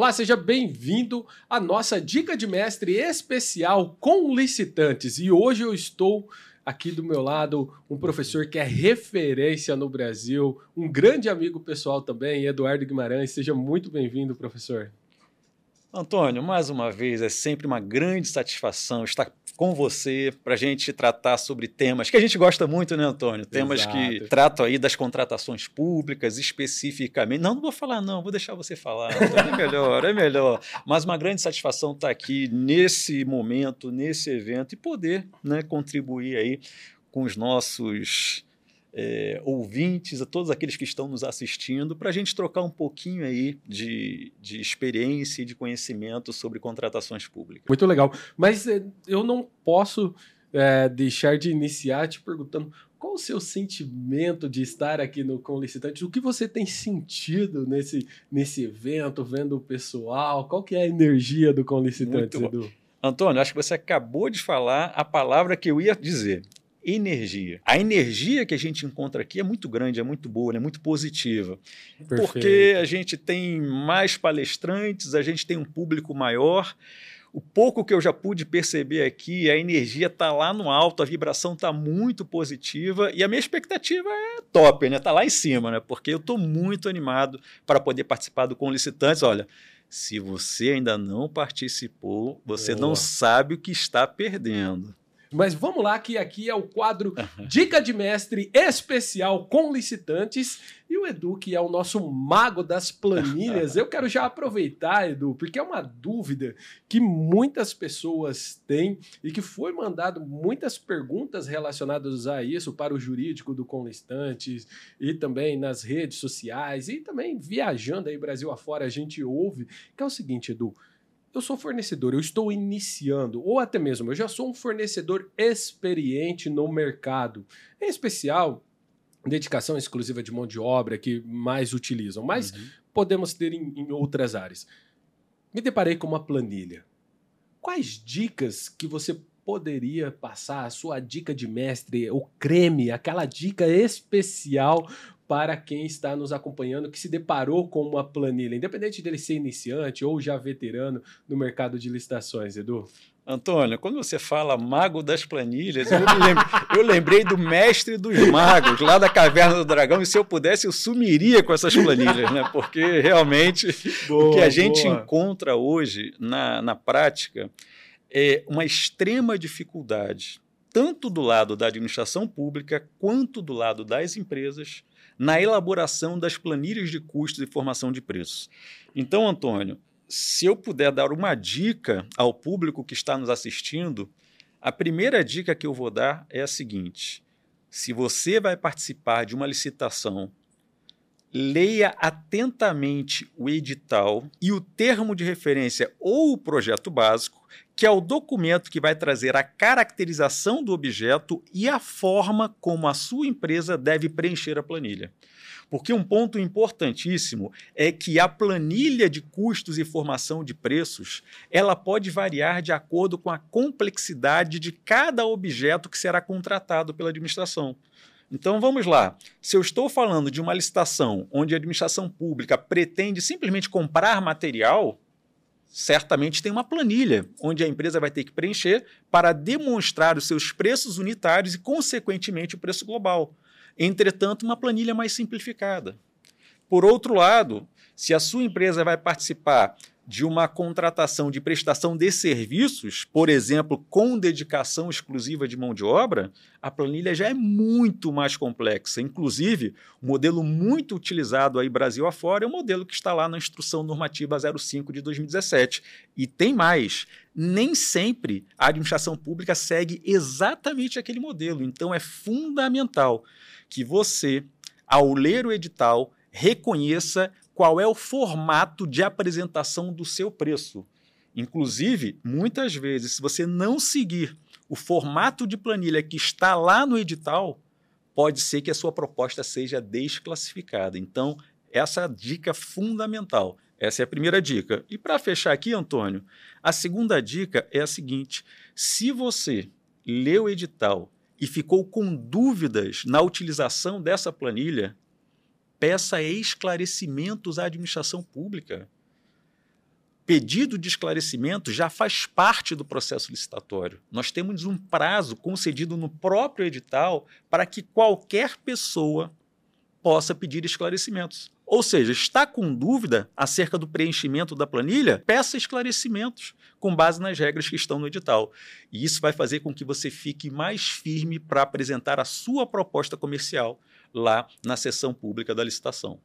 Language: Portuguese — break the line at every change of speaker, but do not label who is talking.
Olá, seja bem-vindo à nossa dica de mestre especial com licitantes. E hoje eu estou aqui do meu lado um professor que é referência no Brasil, um grande amigo pessoal também, Eduardo Guimarães. Seja muito bem-vindo, professor.
Antônio, mais uma vez, é sempre uma grande satisfação estar com você para a gente tratar sobre temas que a gente gosta muito, né, Antônio? Temas Exato. que tratam aí das contratações públicas especificamente. Não, não vou falar, não, vou deixar você falar. Antônio, é melhor, é melhor. Mas uma grande satisfação estar aqui nesse momento, nesse evento e poder né, contribuir aí com os nossos é, ouvintes, a todos aqueles que estão nos assistindo, para a gente trocar um pouquinho aí de, de experiência e de conhecimento sobre contratações públicas.
Muito legal. Mas é, eu não posso é, deixar de iniciar te perguntando qual o seu sentimento de estar aqui no Com Licitantes? O que você tem sentido nesse, nesse evento, vendo o pessoal? Qual que é a energia do Com Licitantes, Edu?
Antônio, acho que você acabou de falar a palavra que eu ia dizer energia. A energia que a gente encontra aqui é muito grande, é muito boa, é muito positiva. Perfeito. Porque a gente tem mais palestrantes, a gente tem um público maior. O pouco que eu já pude perceber aqui, a energia está lá no alto, a vibração está muito positiva e a minha expectativa é top, né? Está lá em cima, né? Porque eu estou muito animado para poder participar do Com Licitantes. Olha, se você ainda não participou, você Boa. não sabe o que está perdendo.
Mas vamos lá, que aqui é o quadro Dica de Mestre especial com licitantes. E o Edu, que é o nosso mago das planilhas, eu quero já aproveitar, Edu, porque é uma dúvida que muitas pessoas têm e que foi mandado muitas perguntas relacionadas a isso para o jurídico do Com Listantes e também nas redes sociais e também viajando aí Brasil afora, a gente ouve, que é o seguinte, Edu eu sou fornecedor, eu estou iniciando, ou até mesmo eu já sou um fornecedor experiente no mercado, em especial dedicação exclusiva de mão de obra que mais utilizam, mas uhum. podemos ter em, em outras áreas. Me deparei com uma planilha. Quais dicas que você poderia passar, a sua dica de mestre, o creme, aquela dica especial para quem está nos acompanhando que se deparou com uma planilha, independente dele ser iniciante ou já veterano no mercado de licitações, Edu?
Antônio, quando você fala mago das planilhas, eu, lembrei, eu lembrei do mestre dos magos, lá da Caverna do Dragão, e se eu pudesse, eu sumiria com essas planilhas, né? Porque realmente boa, o que a gente boa. encontra hoje na, na prática é uma extrema dificuldade, tanto do lado da administração pública quanto do lado das empresas, na elaboração das planilhas de custos e formação de preços. Então, Antônio, se eu puder dar uma dica ao público que está nos assistindo, a primeira dica que eu vou dar é a seguinte: se você vai participar de uma licitação, leia atentamente o edital e o termo de referência ou o projeto básico que é o documento que vai trazer a caracterização do objeto e a forma como a sua empresa deve preencher a planilha. Porque um ponto importantíssimo é que a planilha de custos e formação de preços, ela pode variar de acordo com a complexidade de cada objeto que será contratado pela administração. Então vamos lá. Se eu estou falando de uma licitação onde a administração pública pretende simplesmente comprar material, certamente tem uma planilha onde a empresa vai ter que preencher para demonstrar os seus preços unitários e, consequentemente, o preço global. Entretanto, uma planilha mais simplificada. Por outro lado, se a sua empresa vai participar de uma contratação de prestação de serviços, por exemplo, com dedicação exclusiva de mão de obra, a planilha já é muito mais complexa. Inclusive, o modelo muito utilizado aí Brasil afora é o modelo que está lá na Instrução Normativa 05 de 2017. E tem mais, nem sempre a administração pública segue exatamente aquele modelo. Então é fundamental que você, ao ler o edital, reconheça qual é o formato de apresentação do seu preço. Inclusive, muitas vezes, se você não seguir o formato de planilha que está lá no edital, pode ser que a sua proposta seja desclassificada. Então, essa é a dica fundamental. Essa é a primeira dica. E para fechar aqui, Antônio, a segunda dica é a seguinte: se você leu o edital e ficou com dúvidas na utilização dessa planilha, peça esclarecimentos à administração pública. pedido de esclarecimento já faz parte do processo licitatório. Nós temos um prazo concedido no próprio edital para que qualquer pessoa possa pedir esclarecimentos. Ou seja, está com dúvida acerca do preenchimento da planilha? Peça esclarecimentos com base nas regras que estão no edital. E isso vai fazer com que você fique mais firme para apresentar a sua proposta comercial lá na sessão pública da licitação.